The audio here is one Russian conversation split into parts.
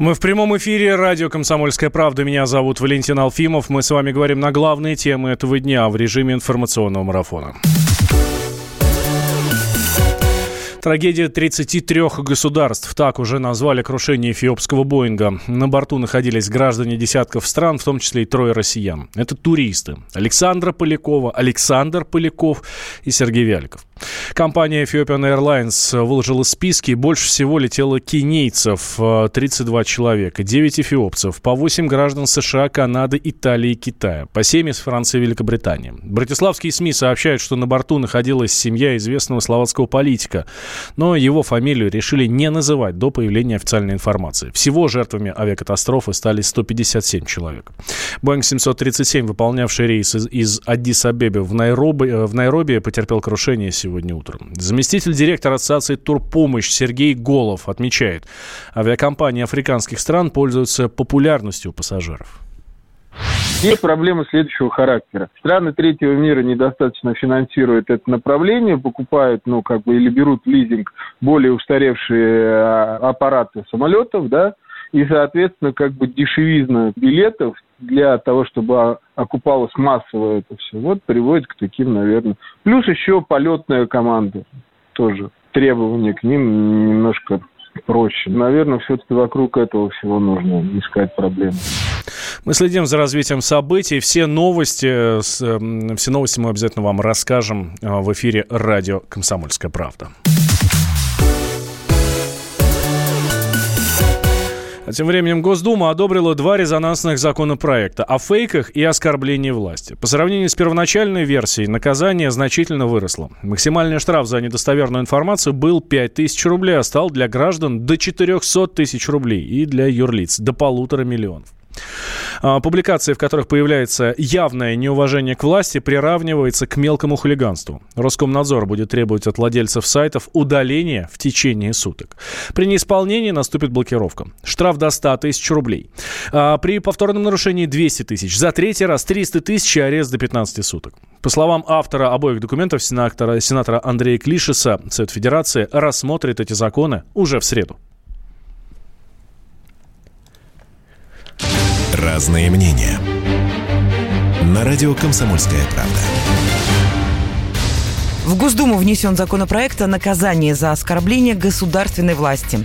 Мы в прямом эфире. Радио «Комсомольская правда». Меня зовут Валентин Алфимов. Мы с вами говорим на главные темы этого дня в режиме информационного марафона. Трагедия 33 государств. Так уже назвали крушение эфиопского Боинга. На борту находились граждане десятков стран, в том числе и трое россиян. Это туристы. Александра Полякова, Александр Поляков и Сергей Вяликов. Компания Ethiopian Airlines выложила списки. Больше всего летело кенийцев, 32 человека, 9 эфиопцев, по 8 граждан США, Канады, Италии и Китая, по 7 из Франции и Великобритании. Братиславские СМИ сообщают, что на борту находилась семья известного словацкого политика но его фамилию решили не называть до появления официальной информации. Всего жертвами авиакатастрофы стали 157 человек. Boeing 737, выполнявший рейс из, из Аддис-Абебе в Найроби, э, в Найроби, потерпел крушение сегодня утром. Заместитель директора Ассоциации «Турпомощь» Сергей Голов отмечает, авиакомпании африканских стран пользуются популярностью у пассажиров. Есть проблемы следующего характера. Страны третьего мира недостаточно финансируют это направление, покупают, ну, как бы, или берут лизинг более устаревшие а, аппараты самолетов, да, и, соответственно, как бы дешевизна билетов для того, чтобы окупалось массово это все, вот приводит к таким, наверное. Плюс еще полетная команда тоже. Требования к ним немножко проще. Наверное, все-таки вокруг этого всего нужно искать проблемы. Мы следим за развитием событий. Все новости, эм, все новости мы обязательно вам расскажем э, в эфире радио «Комсомольская правда». Тем временем Госдума одобрила два резонансных законопроекта о фейках и оскорблении власти. По сравнению с первоначальной версией, наказание значительно выросло. Максимальный штраф за недостоверную информацию был 5 тысяч рублей, а стал для граждан до 400 тысяч рублей и для юрлиц до полутора миллионов. А, публикации, в которых появляется явное неуважение к власти, приравнивается к мелкому хулиганству. Роскомнадзор будет требовать от владельцев сайтов удаления в течение суток. При неисполнении наступит блокировка. Штраф до 100 тысяч рублей. А при повторном нарушении 200 тысяч. За третий раз 300 тысяч и арест до 15 суток. По словам автора обоих документов, сенатора, сенатора Андрея Клишеса, Совет Федерации рассмотрит эти законы уже в среду. Разные мнения. На радио «Комсомольская правда». В Госдуму внесен законопроект о наказании за оскорбление государственной власти.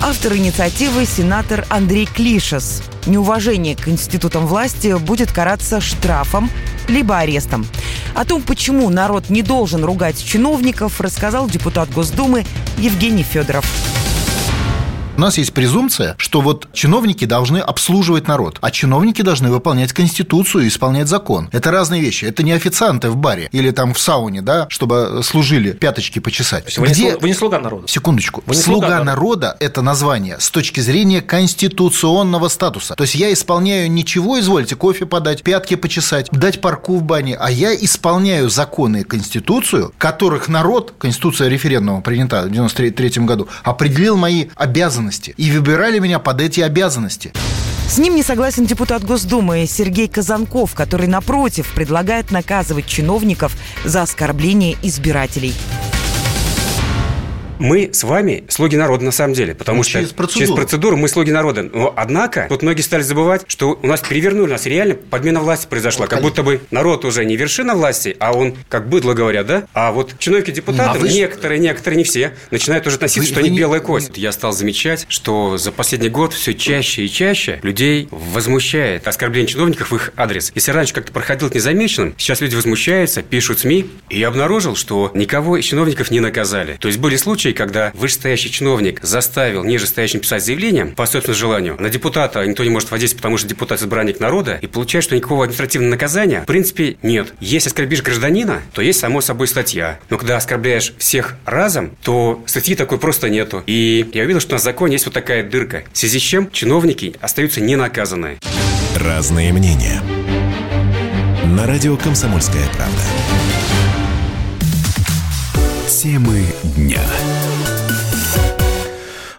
Автор инициативы – сенатор Андрей Клишес. Неуважение к институтам власти будет караться штрафом либо арестом. О том, почему народ не должен ругать чиновников, рассказал депутат Госдумы Евгений Федоров. У нас есть презумпция, что вот чиновники должны обслуживать народ, а чиновники должны выполнять Конституцию и исполнять закон. Это разные вещи. Это не официанты в баре или там в сауне, да, чтобы служили пяточки почесать. Вы, Где... не, вы не слуга народа. Секундочку. Вы не слуга, слуга народа – это название с точки зрения конституционного статуса. То есть я исполняю ничего, извольте, кофе подать, пятки почесать, дать парку в бане, а я исполняю законы и Конституцию, которых народ, Конституция референдума принята в 93 году, определил мои обязанности обязанности и выбирали меня под эти обязанности. С ним не согласен депутат Госдумы Сергей Казанков, который, напротив, предлагает наказывать чиновников за оскорбление избирателей мы с вами слуги народа на самом деле, потому ну, что через процедуру. через процедуру мы слуги народа. Но однако, тут многие стали забывать, что у нас перевернули, у нас реально подмена власти произошла. Вот, как будто бы народ уже не вершина власти, а он, как быдло говорят, да? А вот чиновники депутаты, а некоторые, что? некоторые, не все, начинают уже относиться, вы, что вы они не... белая кость. Я стал замечать, что за последний год все чаще и чаще людей возмущает оскорбление чиновников в их адрес. Если раньше как-то проходил незамеченным, сейчас люди возмущаются, пишут СМИ, и я обнаружил, что никого из чиновников не наказали. То есть были случаи, случае, когда вышестоящий чиновник заставил нижестоящим писать заявление по собственному желанию, на депутата никто не может воздействовать, потому что депутат избранник народа, и получается, что никакого административного наказания в принципе нет. Если оскорбишь гражданина, то есть само собой статья. Но когда оскорбляешь всех разом, то статьи такой просто нету. И я увидел, что на законе есть вот такая дырка, в связи с чем чиновники остаются ненаказанные. Разные мнения. На радио «Комсомольская правда». Темы дня.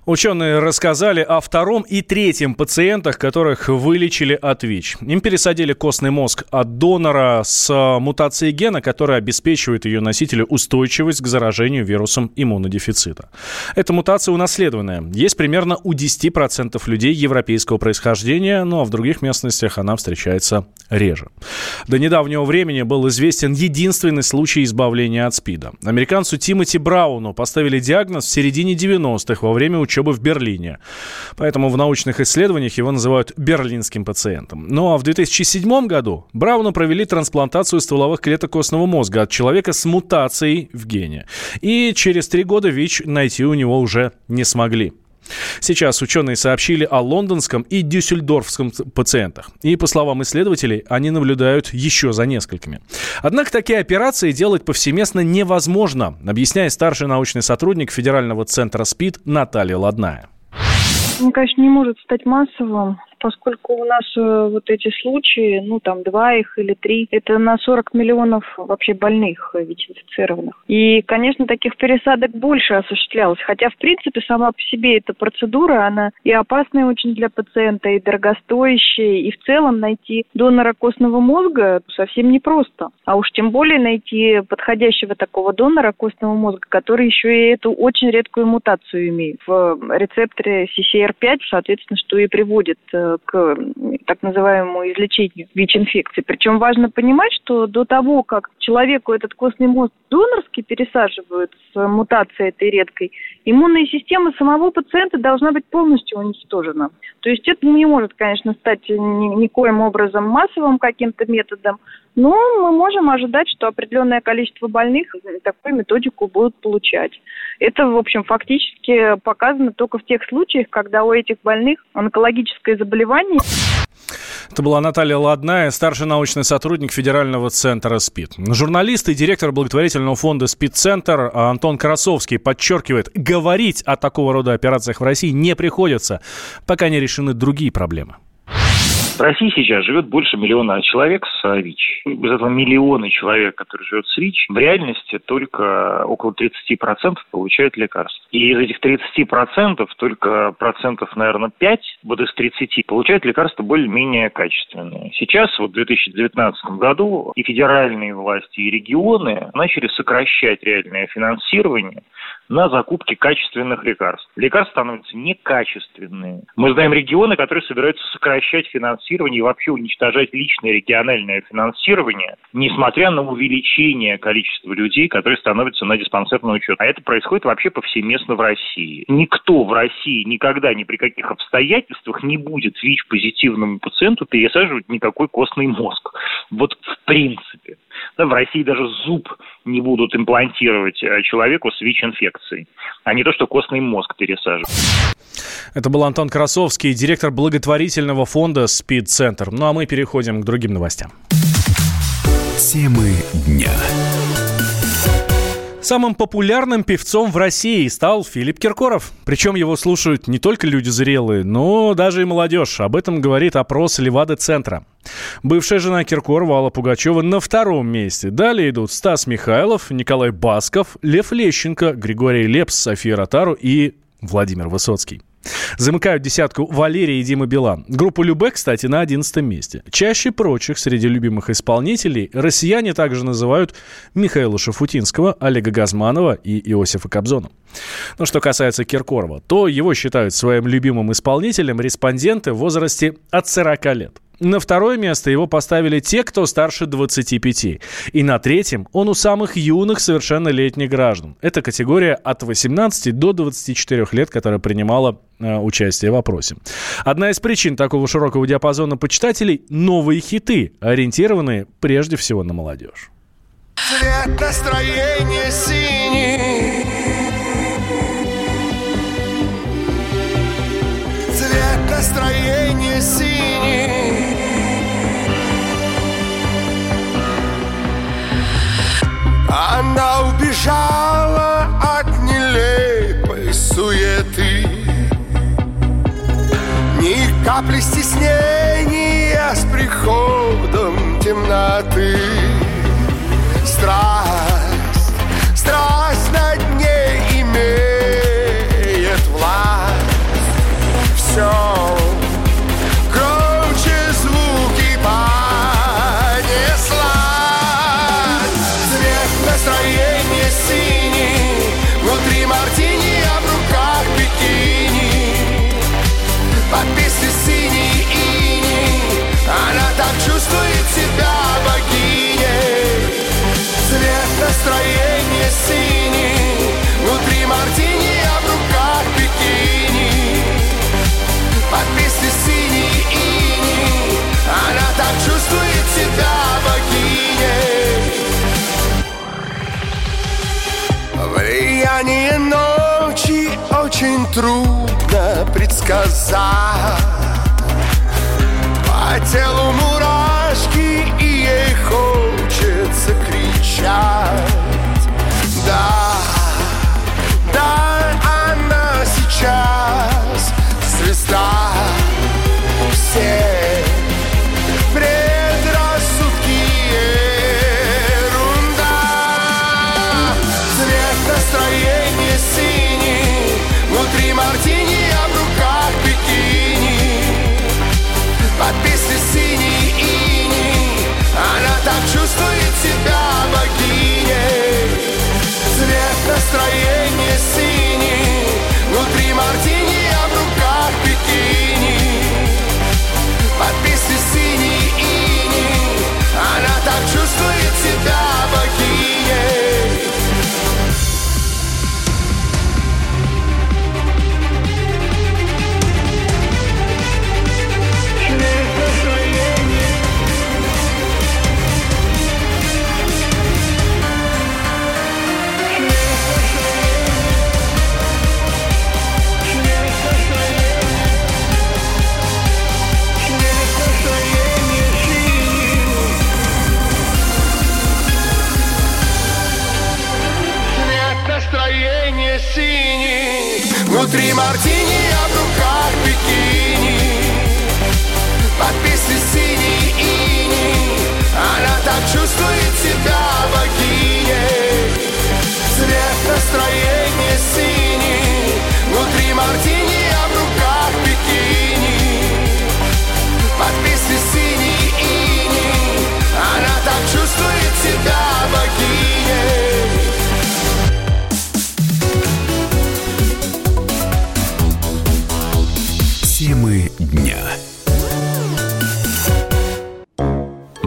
Ученые рассказали о втором и третьем пациентах, которых вылечили от ВИЧ. Им пересадили костный мозг от донора с мутацией гена, которая обеспечивает ее носителю устойчивость к заражению вирусом иммунодефицита. Эта мутация унаследованная. Есть примерно у 10% людей европейского происхождения, но в других местностях она встречается реже. До недавнего времени был известен единственный случай избавления от СПИДа. Американцу Тимоти Брауну поставили диагноз в середине 90-х во время учебы в Берлине. Поэтому в научных исследованиях его называют берлинским пациентом. Ну а в 2007 году Брауну провели трансплантацию стволовых клеток костного мозга от человека с мутацией в гене. И через три года ВИЧ найти у него уже не смогли. Сейчас ученые сообщили о лондонском и дюссельдорфском пациентах. И, по словам исследователей, они наблюдают еще за несколькими. Однако такие операции делать повсеместно невозможно, объясняет старший научный сотрудник Федерального центра СПИД Наталья Ладная. Он, конечно, не может стать массовым, поскольку у нас э, вот эти случаи, ну там два их или три, это на 40 миллионов вообще больных э, ВИЧ-инфицированных. И, конечно, таких пересадок больше осуществлялось, хотя, в принципе, сама по себе эта процедура, она и опасная очень для пациента, и дорогостоящая, и в целом найти донора костного мозга совсем непросто. А уж тем более найти подходящего такого донора костного мозга, который еще и эту очень редкую мутацию имеет в рецепторе CCR5, соответственно, что и приводит э, к так называемому излечению ВИЧ-инфекции. Причем важно понимать, что до того, как человеку этот костный мозг донорский пересаживают с мутацией этой редкой, иммунная система самого пациента должна быть полностью уничтожена. То есть это не может, конечно, стать ни, никоим образом массовым каким-то методом, но мы можем ожидать, что определенное количество больных такую методику будут получать. Это, в общем, фактически показано только в тех случаях, когда у этих больных онкологическое заболевание. Это была Наталья Ладная, старший научный сотрудник Федерального центра СПИД. Журналист и директор благотворительного фонда «СПИД-центр» Антон Красовский подчеркивает, говорить о такого рода операциях в России не приходится, пока не решены другие проблемы. В России сейчас живет больше миллиона человек с ВИЧ. Из этого миллиона человек, которые живут с ВИЧ, в реальности только около 30% получают лекарства. И из этих 30% только процентов, наверное, 5 вот из 30 получают лекарства более-менее качественные. Сейчас, вот в 2019 году, и федеральные власти, и регионы начали сокращать реальное финансирование на закупки качественных лекарств. Лекарства становятся некачественные. Мы знаем регионы, которые собираются сокращать финансирование и вообще уничтожать личное региональное финансирование, несмотря на увеличение количества людей, которые становятся на диспансерный учет. А это происходит вообще повсеместно в России. Никто в России никогда ни при каких обстоятельствах не будет ВИЧ-позитивному пациенту пересаживать никакой костный мозг. Вот в принципе. Да, в России даже зуб не будут имплантировать э, человеку с ВИЧ-инфекцией, а не то, что костный мозг пересаживают. Это был Антон Красовский, директор благотворительного фонда «Спид-центр». Ну а мы переходим к другим новостям. Темы дня. Самым популярным певцом в России стал Филипп Киркоров. Причем его слушают не только люди зрелые, но даже и молодежь. Об этом говорит опрос Левады-центра. Бывшая жена Киркорова Алла Пугачева на втором месте. Далее идут Стас Михайлов, Николай Басков, Лев Лещенко, Григорий Лепс, София Ротару и Владимир Высоцкий. Замыкают десятку Валерия и Дима Билан. Группа Любе, кстати, на одиннадцатом месте. Чаще прочих среди любимых исполнителей россияне также называют Михаила Шафутинского, Олега Газманова и Иосифа Кобзона. Но что касается Киркорова, то его считают своим любимым исполнителем респонденты в возрасте от 40 лет. На второе место его поставили те, кто старше 25. И на третьем он у самых юных совершеннолетних граждан. Это категория от 18 до 24 лет, которая принимала участие в опросе. Одна из причин такого широкого диапазона почитателей – новые хиты, ориентированные прежде всего на молодежь. Цвет настроения синий Цвет настроения синий Она убежала от нелепой суеты капли стеснения с приходом темноты. Страсть, страсть because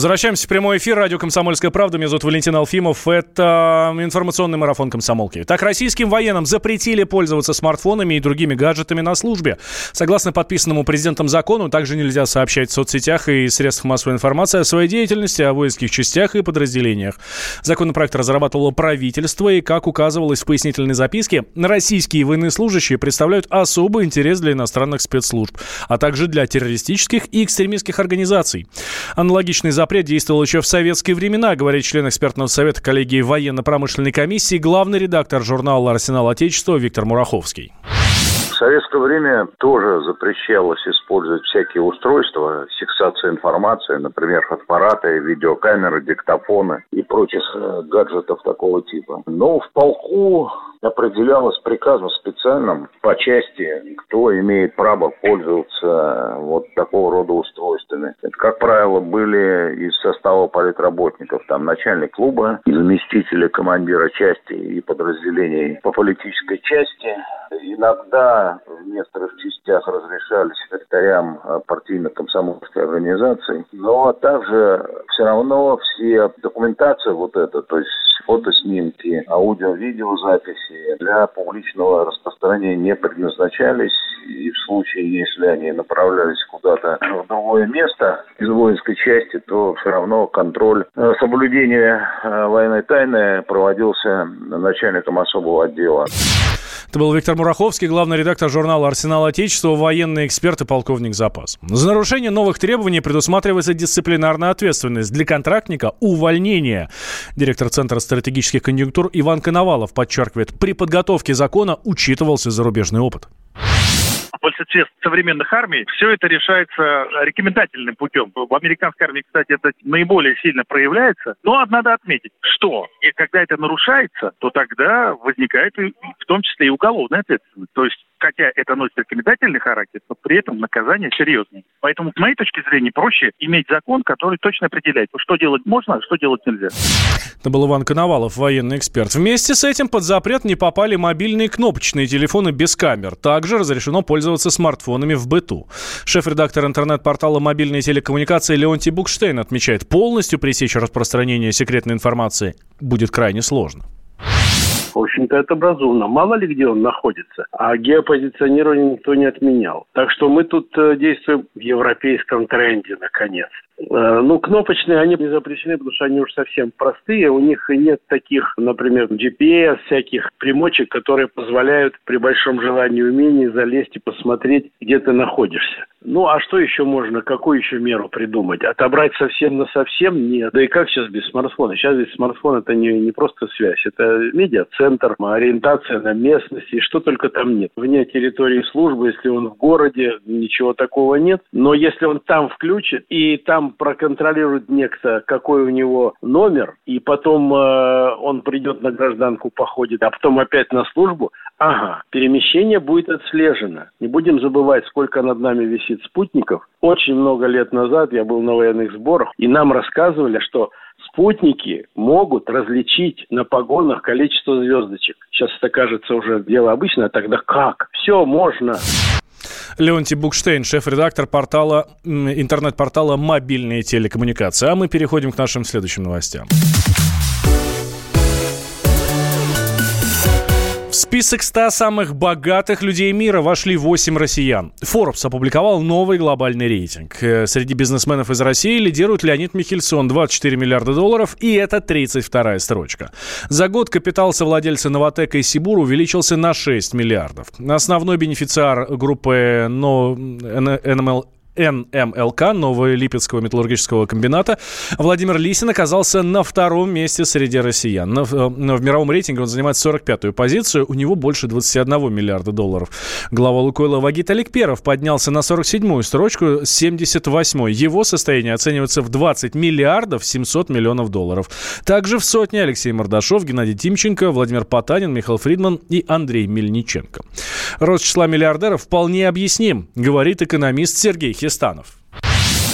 Возвращаемся в прямой эфир. Радио «Комсомольская правда». Меня зовут Валентин Алфимов. Это информационный марафон «Комсомолки». Так, российским военным запретили пользоваться смартфонами и другими гаджетами на службе. Согласно подписанному президентом закону, также нельзя сообщать в соцсетях и средствах массовой информации о своей деятельности, о воинских частях и подразделениях. Законопроект разрабатывало правительство, и, как указывалось в пояснительной записке, российские военнослужащие представляют особый интерес для иностранных спецслужб, а также для террористических и экстремистских организаций. Аналогичный запрет действовал еще в советские времена, говорит член экспертного совета коллегии военно-промышленной комиссии, главный редактор журнала «Арсенал Отечества» Виктор Мураховский. Советское время тоже запрещалось использовать всякие устройства, фиксация информации, например, фотоаппараты, видеокамеры, диктофоны и прочих э, гаджетов такого типа. Но в полку определялось приказом специальным по части, кто имеет право пользоваться вот такого рода устройствами. Это, как правило, были из состава политработников, там начальник клуба, заместители командира части и подразделений по политической части. Иногда в некоторых частях разрешали секретарям э, партийно-комсомольской организации, но также все равно все документация вот эта, то есть фотоснимки, аудио-видеозаписи для публичного распространения не предназначались. И в случае, если они направлялись куда-то в другое место из воинской части, то все равно контроль э, соблюдения э, военной тайны проводился начальником особого отдела. Это был Виктор Мураховский, главный редактор журнала «Арсенал Отечества», военный эксперт и полковник запас. За нарушение новых требований предусматривается дисциплинарная ответственность. Для контрактника – увольнение. Директор Центра стратегических конъюнктур Иван Коновалов подчеркивает, при подготовке закона учитывался зарубежный опыт в большинстве современных армий все это решается рекомендательным путем. В американской армии, кстати, это наиболее сильно проявляется. Но надо отметить, что и когда это нарушается, то тогда возникает и, в том числе и уголовная ответственность. То есть хотя это носит рекомендательный характер, но при этом наказание серьезное. Поэтому, с моей точки зрения, проще иметь закон, который точно определяет, что делать можно, а что делать нельзя. Это был Иван Коновалов, военный эксперт. Вместе с этим под запрет не попали мобильные кнопочные телефоны без камер. Также разрешено пользоваться смартфонами в быту. Шеф-редактор интернет-портала «Мобильные телекоммуникации» Леонтий Букштейн отмечает, полностью пресечь распространение секретной информации будет крайне сложно. В общем-то, это образовано. Мало ли где он находится. А геопозиционирование никто не отменял. Так что мы тут э, действуем в европейском тренде, наконец. Э, ну, кнопочные, они не запрещены, потому что они уж совсем простые. У них нет таких, например, GPS, всяких примочек, которые позволяют при большом желании умении залезть и посмотреть, где ты находишься. Ну, а что еще можно, какую еще меру придумать? Отобрать совсем на совсем? Нет. Да и как сейчас без смартфона? Сейчас ведь смартфон это не, не просто связь, это медиацентр, ориентация на местности, и что только там нет. Вне территории службы, если он в городе, ничего такого нет. Но если он там включит, и там проконтролирует некто, какой у него номер, и потом э, он придет на гражданку, походит, а потом опять на службу, ага, перемещение будет отслежено. Не будем забывать, сколько над нами висит спутников. Очень много лет назад я был на военных сборах, и нам рассказывали, что спутники могут различить на погонах количество звездочек. Сейчас это кажется уже дело обычное, а тогда как? Все можно. Леонтий Букштейн, шеф-редактор портала, интернет-портала «Мобильные телекоммуникации». А мы переходим к нашим следующим новостям. Список 100 самых богатых людей мира вошли 8 россиян. Forbes опубликовал новый глобальный рейтинг. Э, среди бизнесменов из России лидирует Леонид Михельсон, 24 миллиарда долларов, и это 32-я строчка. За год капитал совладельца Новотека и Сибур увеличился на 6 миллиардов. Основной бенефициар группы NML НМЛК, Нового Липецкого металлургического комбината, Владимир Лисин оказался на втором месте среди россиян. Но, э, в мировом рейтинге он занимает 45-ю позицию, у него больше 21 миллиарда долларов. Глава Лукойла Вагит Аликперов поднялся на 47-ю строчку с 78-й. Его состояние оценивается в 20 миллиардов 700 миллионов долларов. Также в сотне Алексей Мордашов, Геннадий Тимченко, Владимир Потанин, Михаил Фридман и Андрей Мельниченко. Рост числа миллиардеров вполне объясним, говорит экономист Сергей Хистанов.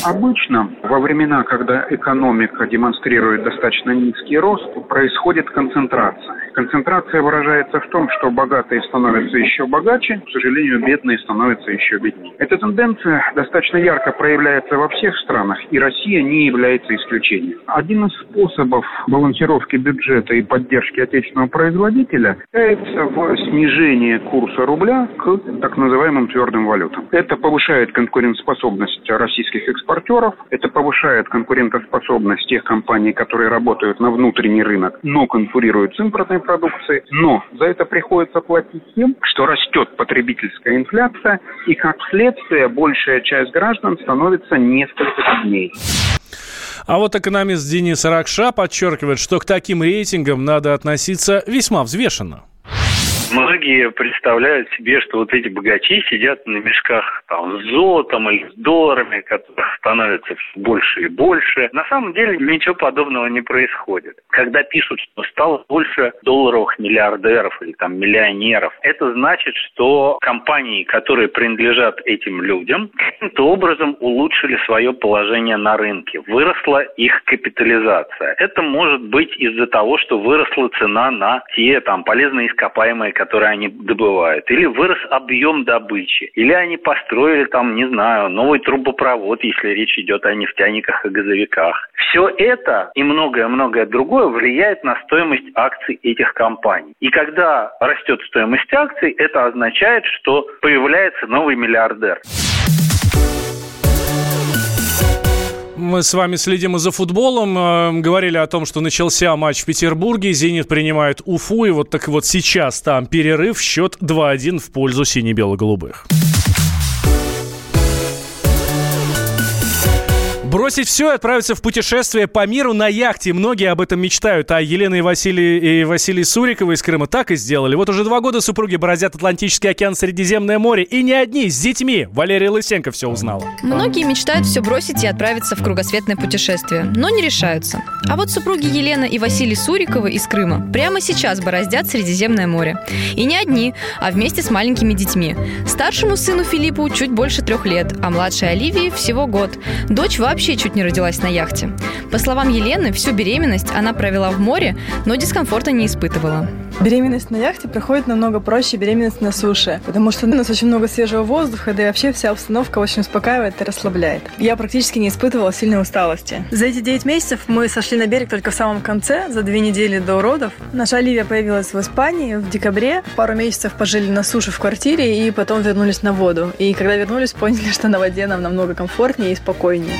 Обычно во времена, когда экономика демонстрирует достаточно низкий рост, происходит концентрация. Концентрация выражается в том, что богатые становятся еще богаче, к сожалению, бедные становятся еще беднее. Эта тенденция достаточно ярко проявляется во всех странах, и Россия не является исключением. Один из способов балансировки бюджета и поддержки отечественного производителя является в снижении курса рубля к так называемым твердым валютам. Это повышает конкурентоспособность российских экспортеров экспортеров. Это повышает конкурентоспособность тех компаний, которые работают на внутренний рынок, но конкурируют с импортной продукцией. Но за это приходится платить тем, что растет потребительская инфляция, и как следствие большая часть граждан становится несколько беднее. А вот экономист Денис Ракша подчеркивает, что к таким рейтингам надо относиться весьма взвешенно. Многие представляют себе, что вот эти богачи сидят на мешках там, с золотом или с долларами, которых становится все больше и больше. На самом деле ничего подобного не происходит. Когда пишут, что стало больше долларовых миллиардеров или там миллионеров, это значит, что компании, которые принадлежат этим людям, каким-то образом улучшили свое положение на рынке. Выросла их капитализация. Это может быть из-за того, что выросла цена на те там полезные ископаемые, которые они добывают, или вырос объем добычи, или они построили там, не знаю, новый трубопровод, если речь идет о нефтяниках и газовиках. Все это и многое-многое другое влияет на стоимость акций этих компаний. И когда растет стоимость акций, это означает, что появляется новый миллиардер. Мы с вами следим и за футболом. Э, говорили о том, что начался матч в Петербурге. «Зенит» принимает Уфу. И вот так вот сейчас там перерыв. Счет 2-1 в пользу сине-бело-голубых. Бросить все и отправиться в путешествие по миру на яхте. Многие об этом мечтают. А Елена и Василий, и Василий Суриковы из Крыма так и сделали. Вот уже два года супруги бороздят Атлантический океан, Средиземное море. И не одни, с детьми. Валерия Лысенко все узнала. Многие мечтают все бросить и отправиться в кругосветное путешествие, но не решаются. А вот супруги Елена и Василий Суриковы из Крыма прямо сейчас бороздят Средиземное море. И не одни, а вместе с маленькими детьми. Старшему сыну Филиппу чуть больше трех лет, а младшей Оливии всего год. Дочь вообще чуть не родилась на яхте. По словам Елены, всю беременность она провела в море, но дискомфорта не испытывала. Беременность на яхте проходит намного проще беременность на суше, потому что у нас очень много свежего воздуха, да и вообще вся обстановка очень успокаивает и расслабляет. Я практически не испытывала сильной усталости. За эти 9 месяцев мы сошли на берег только в самом конце, за две недели до родов. Наша Оливия появилась в Испании в декабре. Пару месяцев пожили на суше в квартире и потом вернулись на воду. И когда вернулись, поняли, что на воде нам намного комфортнее и спокойнее.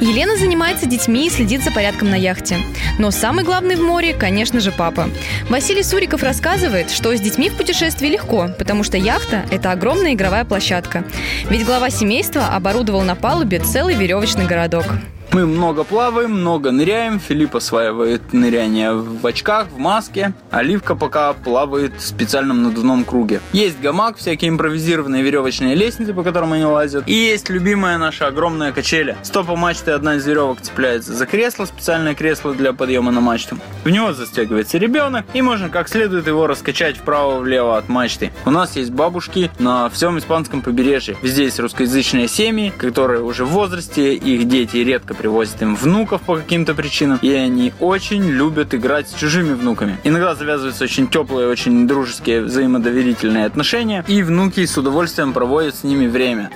Елена занимается детьми и следит за порядком на яхте. Но самый главный в море, конечно же, папа. Василий Суриков рассказывает, что с детьми в путешествии легко, потому что яхта – это огромная игровая площадка. Ведь глава семейства оборудовал на палубе целый веревочный городок. Мы много плаваем, много ныряем. Филипп осваивает ныряние в очках, в маске. Оливка пока плавает в специальном надувном круге. Есть гамак, всякие импровизированные веревочные лестницы, по которым они лазят. И есть любимая наша огромная качеля. Стопа мачты одна из веревок цепляется за кресло, специальное кресло для подъема на мачту. В него застегивается ребенок, и можно как следует его раскачать вправо-влево от мачты. У нас есть бабушки на всем испанском побережье. Везде есть русскоязычные семьи, которые уже в возрасте, их дети редко привозят им внуков по каким-то причинам, и они очень любят играть с чужими внуками. Иногда завязываются очень теплые, очень дружеские, взаимодоверительные отношения, и внуки с удовольствием проводят с ними время.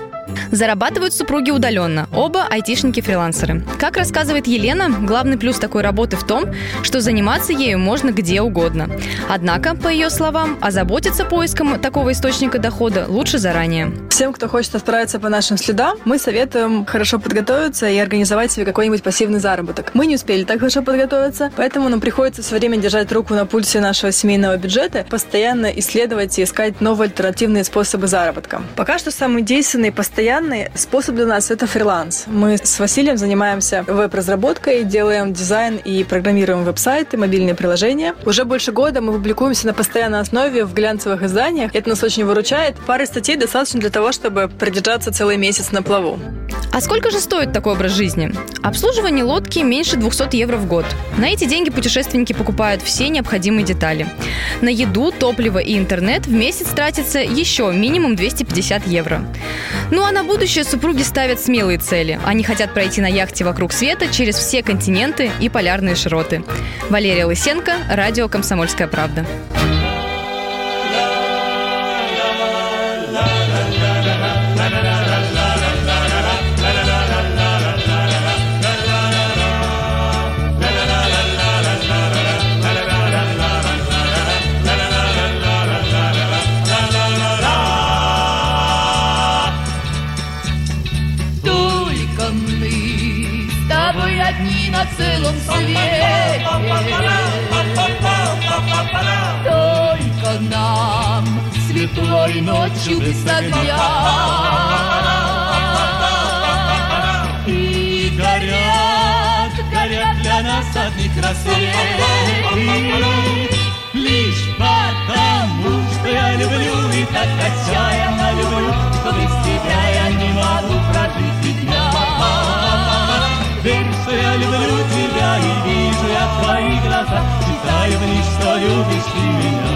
Зарабатывают супруги удаленно. Оба айтишники-фрилансеры. Как рассказывает Елена, главный плюс такой работы в том, что заниматься ею можно где угодно. Однако, по ее словам, озаботиться поиском такого источника дохода лучше заранее. Всем, кто хочет отправиться по нашим следам, мы советуем хорошо подготовиться и организовать себе какой-нибудь пассивный заработок. Мы не успели так хорошо подготовиться, поэтому нам приходится все время держать руку на пульсе нашего семейного бюджета, постоянно исследовать и искать новые альтернативные способы заработка. Пока что самый действенный и постоянный способ для нас – это фриланс. Мы с Василием занимаемся веб-разработкой, делаем дизайн и программируем веб-сайты, мобильные приложения. Уже больше года мы публикуемся на постоянной основе в глянцевых изданиях. Это нас очень выручает. Пары статей достаточно для того, чтобы продержаться целый месяц на плаву. А сколько же стоит такой образ жизни? Обслуживание лодки меньше 200 евро в год. На эти деньги путешественники покупают все необходимые детали. На еду, топливо и интернет в месяц тратится еще минимум 250 евро. Ну а на будущее супруги ставят смелые цели. Они хотят пройти на яхте вокруг света через все континенты и полярные широты. Валерия Лысенко, радио «Комсомольская правда». Целом свете Только нам светлой ночью без огня И горят, горят для нас одни рассветы Лишь потому, что я люблю и так отчаянно люблю. Что без тебя я не могу прожить Верь, что я люблю тебя и вижу я в твоих глазах, читаю в них, что любишь ты меня.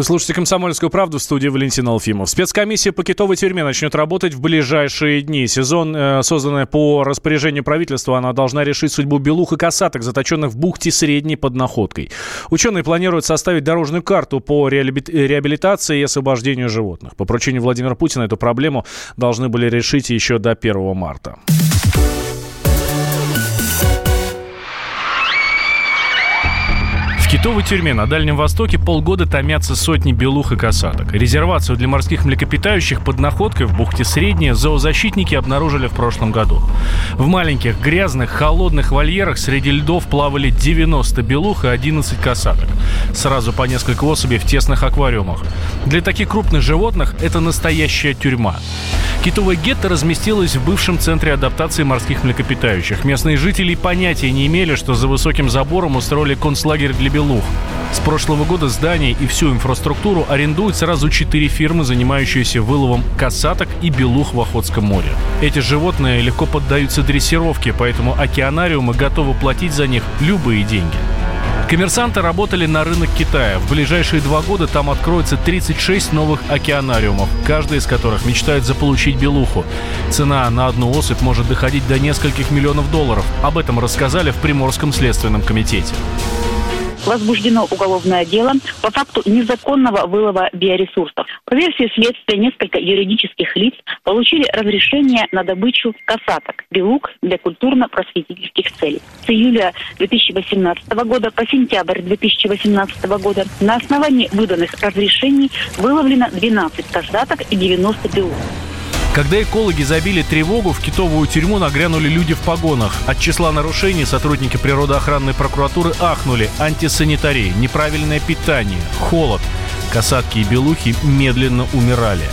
Вы слушаете «Комсомольскую правду» в студии Валентин Алфимов. Спецкомиссия по китовой тюрьме начнет работать в ближайшие дни. Сезон, э, созданный по распоряжению правительства, она должна решить судьбу белух и касаток, заточенных в бухте Средней под Находкой. Ученые планируют составить дорожную карту по реабилитации и освобождению животных. По поручению Владимира Путина эту проблему должны были решить еще до 1 марта. Китовой тюрьме на Дальнем Востоке полгода томятся сотни белух и касаток. Резервацию для морских млекопитающих под находкой в бухте Средняя зоозащитники обнаружили в прошлом году. В маленьких, грязных, холодных вольерах среди льдов плавали 90 белух и 11 касаток. Сразу по несколько особей в тесных аквариумах. Для таких крупных животных это настоящая тюрьма. Китовое гетто разместилось в бывшем центре адаптации морских млекопитающих. Местные жители понятия не имели, что за высоким забором устроили концлагерь для белух Белух. С прошлого года здание и всю инфраструктуру арендуют сразу четыре фирмы, занимающиеся выловом касаток и белух в Охотском море. Эти животные легко поддаются дрессировке, поэтому океанариумы готовы платить за них любые деньги. Коммерсанты работали на рынок Китая. В ближайшие два года там откроется 36 новых океанариумов, каждый из которых мечтает заполучить белуху. Цена на одну особь может доходить до нескольких миллионов долларов. Об этом рассказали в Приморском следственном комитете возбуждено уголовное дело по факту незаконного вылова биоресурсов. По версии следствия, несколько юридических лиц получили разрешение на добычу касаток, белук для культурно-просветительских целей. С июля 2018 года по сентябрь 2018 года на основании выданных разрешений выловлено 12 касаток и 90 белук. Когда экологи забили тревогу, в китовую тюрьму нагрянули люди в погонах. От числа нарушений сотрудники природоохранной прокуратуры ахнули. Антисанитария, неправильное питание, холод. Касатки и белухи медленно умирали.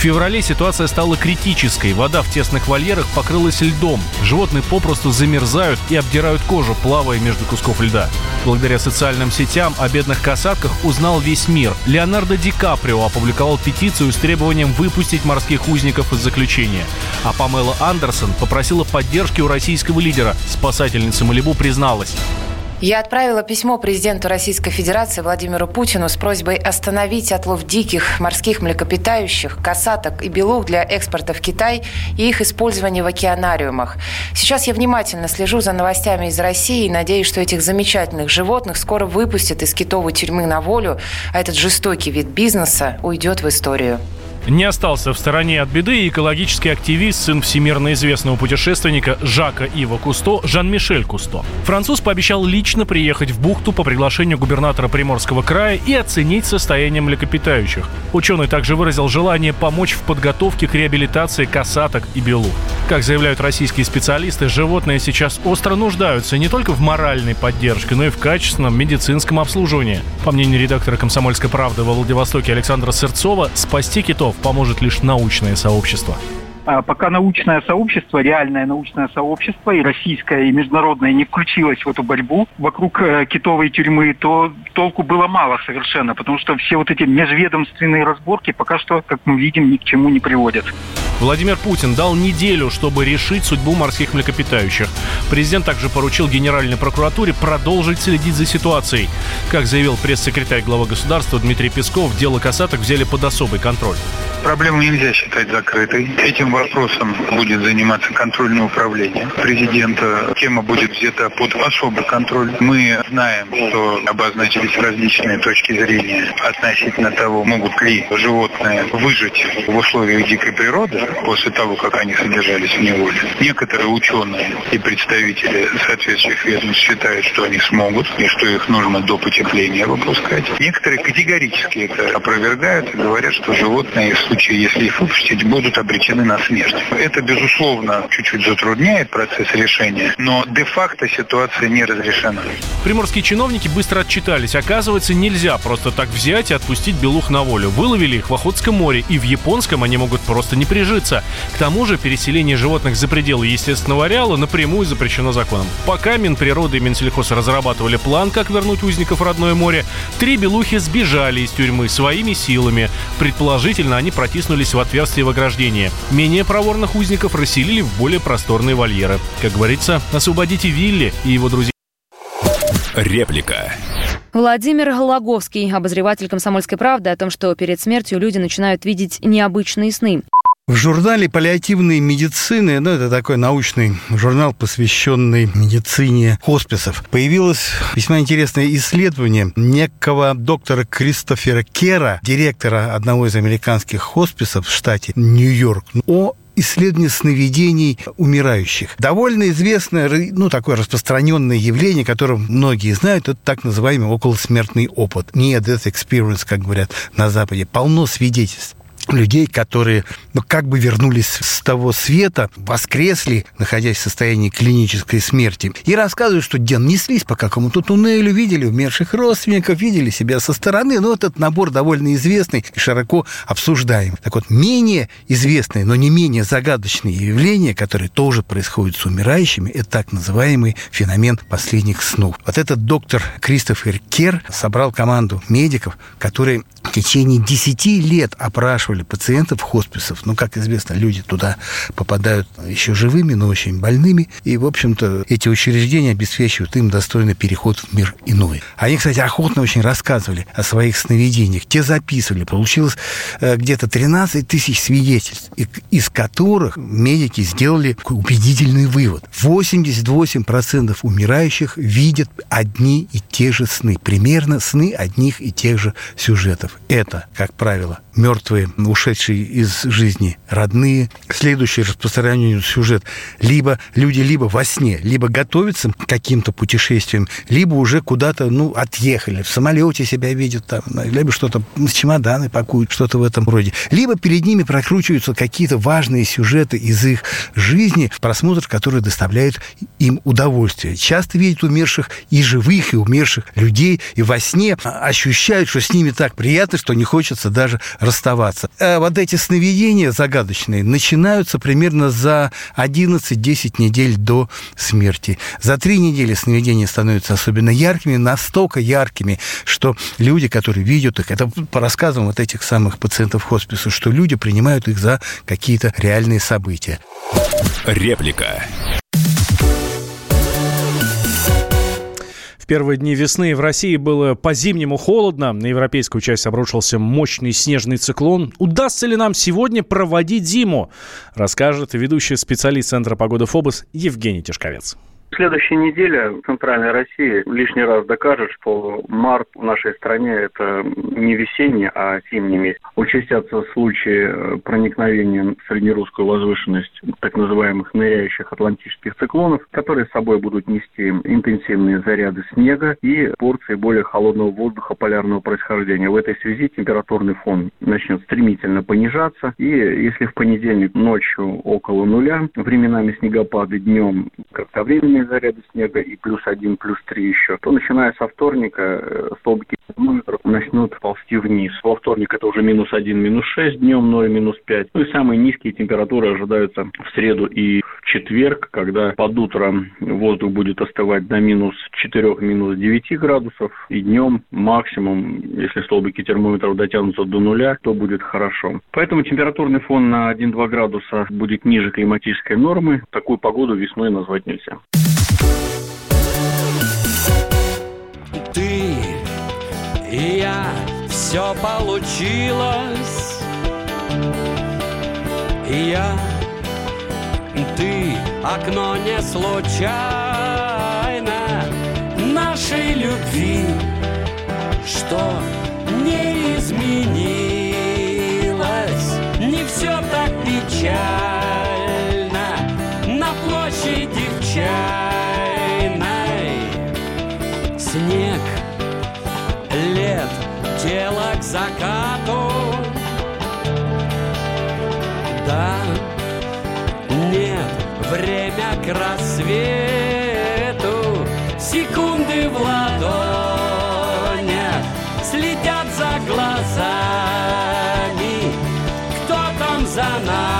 Феврале ситуация стала критической. Вода в тесных вольерах покрылась льдом. Животные попросту замерзают и обдирают кожу, плавая между кусков льда. Благодаря социальным сетям о бедных касатках узнал весь мир. Леонардо Ди Каприо опубликовал петицию с требованием выпустить морских узников из заключения. А Памела Андерсон попросила поддержки у российского лидера. Спасательница Малибу призналась. Я отправила письмо президенту Российской Федерации Владимиру Путину с просьбой остановить отлов диких морских млекопитающих, касаток и белух для экспорта в Китай и их использование в океанариумах. Сейчас я внимательно слежу за новостями из России и надеюсь, что этих замечательных животных скоро выпустят из китовой тюрьмы на волю, а этот жестокий вид бизнеса уйдет в историю. Не остался в стороне от беды и экологический активист, сын всемирно известного путешественника Жака Ива Кусто, Жан-Мишель Кусто. Француз пообещал лично приехать в бухту по приглашению губернатора Приморского края и оценить состояние млекопитающих. Ученый также выразил желание помочь в подготовке к реабилитации касаток и белух. Как заявляют российские специалисты, животные сейчас остро нуждаются не только в моральной поддержке, но и в качественном медицинском обслуживании. По мнению редактора «Комсомольской правды» во Владивостоке Александра Сырцова, спасти китов поможет лишь научное сообщество. А пока научное сообщество, реальное научное сообщество, и российское, и международное не включилось в эту борьбу вокруг э, китовой тюрьмы, то толку было мало совершенно, потому что все вот эти межведомственные разборки пока что, как мы видим, ни к чему не приводят. Владимир Путин дал неделю, чтобы решить судьбу морских млекопитающих. Президент также поручил Генеральной прокуратуре продолжить следить за ситуацией. Как заявил пресс-секретарь главы государства Дмитрий Песков, дело касаток взяли под особый контроль. Проблему нельзя считать закрытой. Этим вопросом будет заниматься контрольное управление президента. Тема будет взята под особый контроль. Мы знаем, что обозначились различные точки зрения относительно того, могут ли животные выжить в условиях дикой природы после того, как они содержались в неволе. Некоторые ученые и представители соответствующих ведомств считают, что они смогут и что их нужно до потепления выпускать. Некоторые категорически это опровергают и говорят, что животные случае, если их выпустить, будут обречены на смерть. Это, безусловно, чуть-чуть затрудняет процесс решения, но де-факто ситуация не разрешена. Приморские чиновники быстро отчитались. Оказывается, нельзя просто так взять и отпустить белух на волю. Выловили их в Охотском море, и в Японском они могут просто не прижиться. К тому же переселение животных за пределы естественного ареала напрямую запрещено законом. Пока Минприроды и Минсельхоз разрабатывали план, как вернуть узников в родное море, три белухи сбежали из тюрьмы своими силами. Предположительно, они протиснулись в отверстие в ограждении. Менее проворных узников расселили в более просторные вольеры. Как говорится, освободите Вилли и его друзей. Реплика. Владимир Лаговский, обозреватель «Комсомольской правды», о том, что перед смертью люди начинают видеть необычные сны. В журнале паллиативной медицины, ну, это такой научный журнал, посвященный медицине хосписов, появилось весьма интересное исследование некого доктора Кристофера Кера, директора одного из американских хосписов в штате Нью-Йорк, о исследование сновидений умирающих. Довольно известное, ну, такое распространенное явление, которое многие знают, это так называемый околосмертный опыт. Near-death experience, как говорят на Западе. Полно свидетельств людей, которые ну, как бы вернулись с того света, воскресли, находясь в состоянии клинической смерти, и рассказывают, что ден неслись по какому-то туннелю, видели умерших родственников, видели себя со стороны. Ну, этот набор довольно известный и широко обсуждаем. Так вот, менее известные, но не менее загадочные явления, которые тоже происходят с умирающими, это так называемый феномен последних снов. Вот этот доктор Кристофер Кер собрал команду медиков, которые в течение 10 лет опрашивали пациентов хосписов. Ну, как известно, люди туда попадают еще живыми, но очень больными. И, в общем-то, эти учреждения обеспечивают им достойный переход в мир иной. Они, кстати, охотно очень рассказывали о своих сновидениях. Те записывали. Получилось э, где-то 13 тысяч свидетельств, из которых медики сделали убедительный вывод. 88% умирающих видят одни и те же сны. Примерно сны одних и тех же сюжетов. Это, как правило, мертвые, ушедшие из жизни родные. Следующий распространенный сюжет. Либо люди либо во сне, либо готовятся к каким-то путешествиям, либо уже куда-то, ну, отъехали. В самолете себя видят там, либо что-то, чемоданы пакуют, что-то в этом роде. Либо перед ними прокручиваются какие-то важные сюжеты из их жизни, просмотр который доставляет им удовольствие. Часто видят умерших и живых, и умерших людей, и во сне ощущают, что с ними так приятно, что не хочется даже расставаться. А вот эти сновидения загадочные начинаются примерно за 11-10 недель до смерти. За три недели сновидения становятся особенно яркими, настолько яркими, что люди, которые видят их, это по рассказам вот этих самых пациентов хосписа, что люди принимают их за какие-то реальные события. Реплика. Первые дни весны в России было по-зимнему холодно. На европейскую часть обрушился мощный снежный циклон. Удастся ли нам сегодня проводить зиму? Расскажет ведущий специалист Центра погоды ФОБОС Евгений Тишковец. Следующая неделя в Центральной России лишний раз докажет, что март в нашей стране это не весенний, а зимний месяц. Участятся случаи э, проникновения в среднерусскую возвышенность так называемых ныряющих атлантических циклонов, которые с собой будут нести интенсивные заряды снега и порции более холодного воздуха полярного происхождения. В этой связи температурный фон начнет стремительно понижаться. И если в понедельник ночью около нуля, временами снегопады днем кратковременные заряды снега и плюс один, плюс три еще, то начиная со вторника э, столбики термометров начнут ползти вниз. Во вторник это уже минус один, минус шесть, днем 0, минус пять. Ну и самые низкие температуры ожидаются в среду и в четверг, когда под утро воздух будет остывать до минус 4, минус 9 градусов, и днем максимум, если столбики термометров дотянутся до нуля, то будет хорошо. Поэтому температурный фон на 1-2 градуса будет ниже климатической нормы. Такую погоду весной назвать нельзя. И я, все получилось. И я, ты, окно не случайно нашей любви, что не изменилось, не все так печально закату. Да, нет, время к рассвету, секунды в ладонях слетят за глазами. Кто там за нами?